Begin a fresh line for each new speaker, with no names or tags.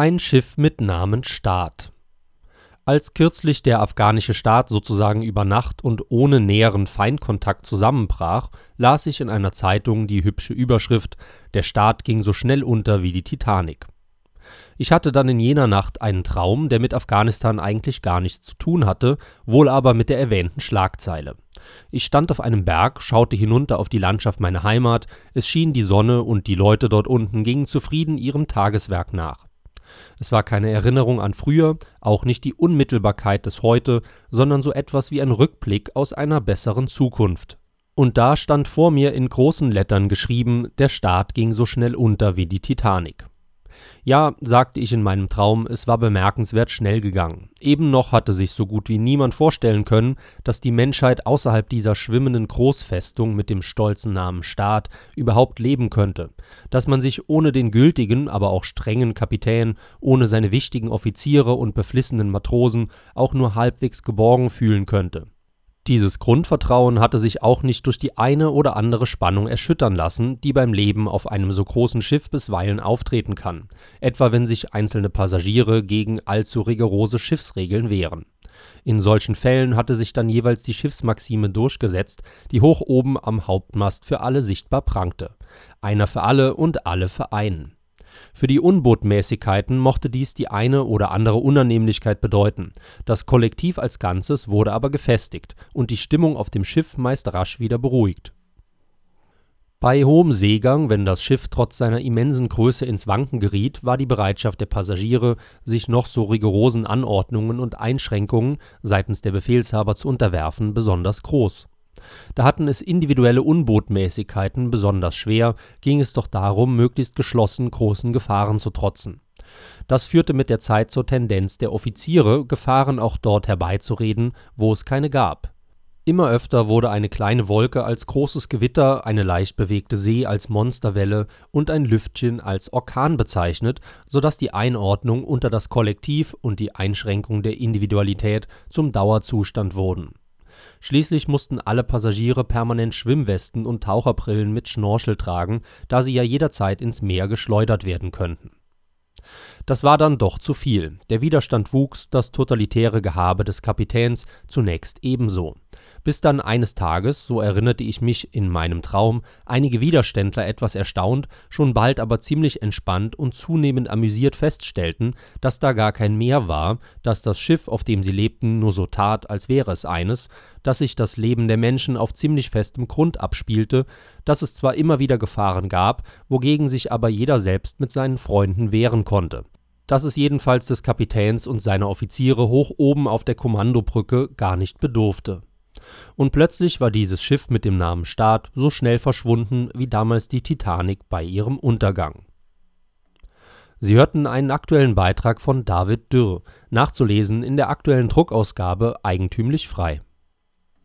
Ein Schiff mit Namen Staat Als kürzlich der afghanische Staat sozusagen über Nacht und ohne näheren Feindkontakt zusammenbrach, las ich in einer Zeitung die hübsche Überschrift Der Staat ging so schnell unter wie die Titanic ich hatte dann in jener Nacht einen Traum, der mit Afghanistan eigentlich gar nichts zu tun hatte, wohl aber mit der erwähnten Schlagzeile. Ich stand auf einem Berg, schaute hinunter auf die Landschaft meiner Heimat, es schien die Sonne und die Leute dort unten gingen zufrieden ihrem Tageswerk nach. Es war keine Erinnerung an früher, auch nicht die Unmittelbarkeit des Heute, sondern so etwas wie ein Rückblick aus einer besseren Zukunft. Und da stand vor mir in großen Lettern geschrieben, der Staat ging so schnell unter wie die Titanic. Ja, sagte ich in meinem Traum, es war bemerkenswert schnell gegangen. Eben noch hatte sich so gut wie niemand vorstellen können, dass die Menschheit außerhalb dieser schwimmenden Großfestung mit dem stolzen Namen Staat überhaupt leben könnte, dass man sich ohne den gültigen, aber auch strengen Kapitän, ohne seine wichtigen Offiziere und beflissenen Matrosen auch nur halbwegs geborgen fühlen könnte. Dieses Grundvertrauen hatte sich auch nicht durch die eine oder andere Spannung erschüttern lassen, die beim Leben auf einem so großen Schiff bisweilen auftreten kann, etwa wenn sich einzelne Passagiere gegen allzu rigorose Schiffsregeln wehren. In solchen Fällen hatte sich dann jeweils die Schiffsmaxime durchgesetzt, die hoch oben am Hauptmast für alle sichtbar prangte: Einer für alle und alle für einen für die Unbotmäßigkeiten mochte dies die eine oder andere Unannehmlichkeit bedeuten, das Kollektiv als Ganzes wurde aber gefestigt und die Stimmung auf dem Schiff meist rasch wieder beruhigt. Bei hohem Seegang, wenn das Schiff trotz seiner immensen Größe ins Wanken geriet, war die Bereitschaft der Passagiere, sich noch so rigorosen Anordnungen und Einschränkungen seitens der Befehlshaber zu unterwerfen, besonders groß da hatten es individuelle Unbotmäßigkeiten besonders schwer, ging es doch darum, möglichst geschlossen großen Gefahren zu trotzen. Das führte mit der Zeit zur Tendenz der Offiziere, Gefahren auch dort herbeizureden, wo es keine gab. Immer öfter wurde eine kleine Wolke als großes Gewitter, eine leicht bewegte See als Monsterwelle und ein Lüftchen als Orkan bezeichnet, so dass die Einordnung unter das Kollektiv und die Einschränkung der Individualität zum Dauerzustand wurden Schließlich mussten alle Passagiere permanent Schwimmwesten und Taucherbrillen mit Schnorchel tragen, da sie ja jederzeit ins Meer geschleudert werden könnten. Das war dann doch zu viel. Der Widerstand wuchs, das totalitäre Gehabe des Kapitäns zunächst ebenso bis dann eines Tages, so erinnerte ich mich in meinem Traum, einige Widerständler etwas erstaunt, schon bald aber ziemlich entspannt und zunehmend amüsiert feststellten, dass da gar kein Meer war, dass das Schiff, auf dem sie lebten, nur so tat, als wäre es eines, dass sich das Leben der Menschen auf ziemlich festem Grund abspielte, dass es zwar immer wieder Gefahren gab, wogegen sich aber jeder selbst mit seinen Freunden wehren konnte. Dass es jedenfalls des Kapitäns und seiner Offiziere hoch oben auf der Kommandobrücke gar nicht bedurfte und plötzlich war dieses Schiff mit dem Namen Staat so schnell verschwunden wie damals die Titanic bei ihrem Untergang. Sie hörten einen aktuellen Beitrag von David Dürr, nachzulesen in der aktuellen Druckausgabe Eigentümlich Frei